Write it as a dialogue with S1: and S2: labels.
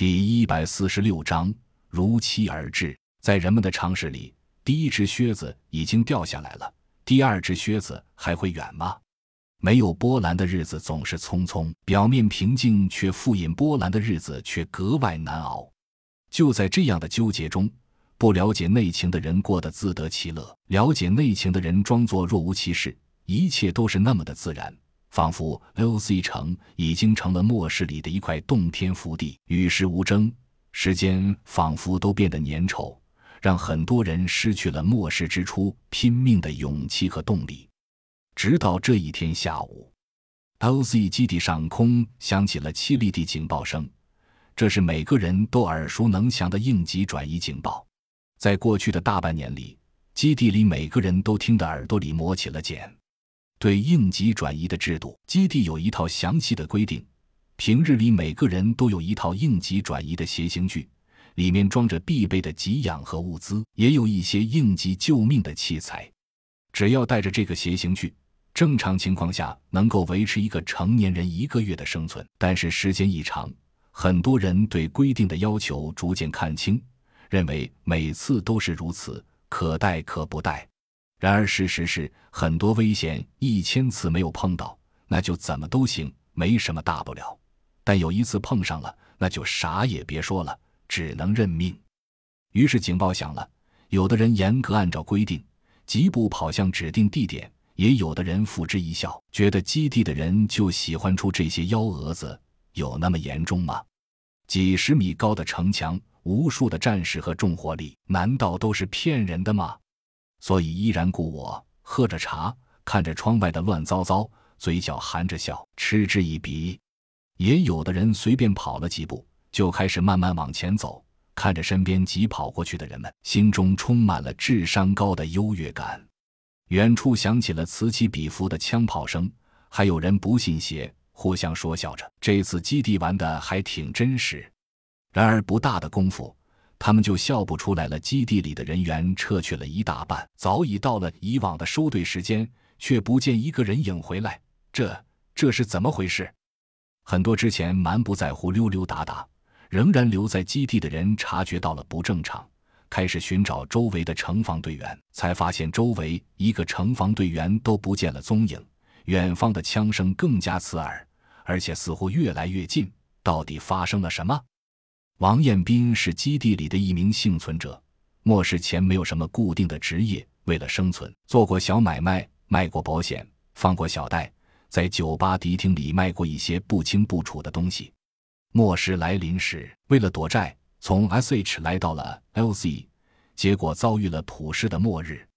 S1: 第一百四十六章如期而至。在人们的常识里，第一只靴子已经掉下来了，第二只靴子还会远吗？没有波澜的日子总是匆匆，表面平静却富隐波澜的日子却格外难熬。就在这样的纠结中，不了解内情的人过得自得其乐，了解内情的人装作若无其事，一切都是那么的自然。仿佛 L.C 城已经成了末世里的一块洞天福地，与世无争。时间仿佛都变得粘稠，让很多人失去了末世之初拼命的勇气和动力。直到这一天下午，L.C 基地上空响起了凄厉的警报声，这是每个人都耳熟能详的应急转移警报。在过去的大半年里，基地里每个人都听得耳朵里磨起了茧。对应急转移的制度，基地有一套详细的规定。平日里，每个人都有一套应急转移的携行具，里面装着必备的给养和物资，也有一些应急救命的器材。只要带着这个携行具，正常情况下能够维持一个成年人一个月的生存。但是时间一长，很多人对规定的要求逐渐看清，认为每次都是如此，可带可不带。然而，事实是，很多危险一千次没有碰到，那就怎么都行，没什么大不了；但有一次碰上了，那就啥也别说了，只能认命。于是警报响了，有的人严格按照规定，疾步跑向指定地点；也有的人付之一笑，觉得基地的人就喜欢出这些幺蛾子，有那么严重吗？几十米高的城墙，无数的战士和重火力，难道都是骗人的吗？所以依然故我，喝着茶，看着窗外的乱糟糟，嘴角含着笑，嗤之以鼻。也有的人随便跑了几步，就开始慢慢往前走，看着身边急跑过去的人们，心中充满了智商高的优越感。远处响起了此起彼伏的枪炮声，还有人不信邪，互相说笑着：“这次基地玩的还挺真实。”然而不大的功夫。他们就笑不出来了。基地里的人员撤去了一大半，早已到了以往的收队时间，却不见一个人影回来。这这是怎么回事？很多之前蛮不在乎、溜溜达达，仍然留在基地的人察觉到了不正常，开始寻找周围的城防队员，才发现周围一个城防队员都不见了踪影。远方的枪声更加刺耳，而且似乎越来越近。到底发生了什么？王彦斌是基地里的一名幸存者，末世前没有什么固定的职业，为了生存做过小买卖，卖过保险，放过小贷，在酒吧迪厅里卖过一些不清不楚的东西。末世来临时，为了躲债，从 S.H 来到了 L.C，结果遭遇了普世的末日。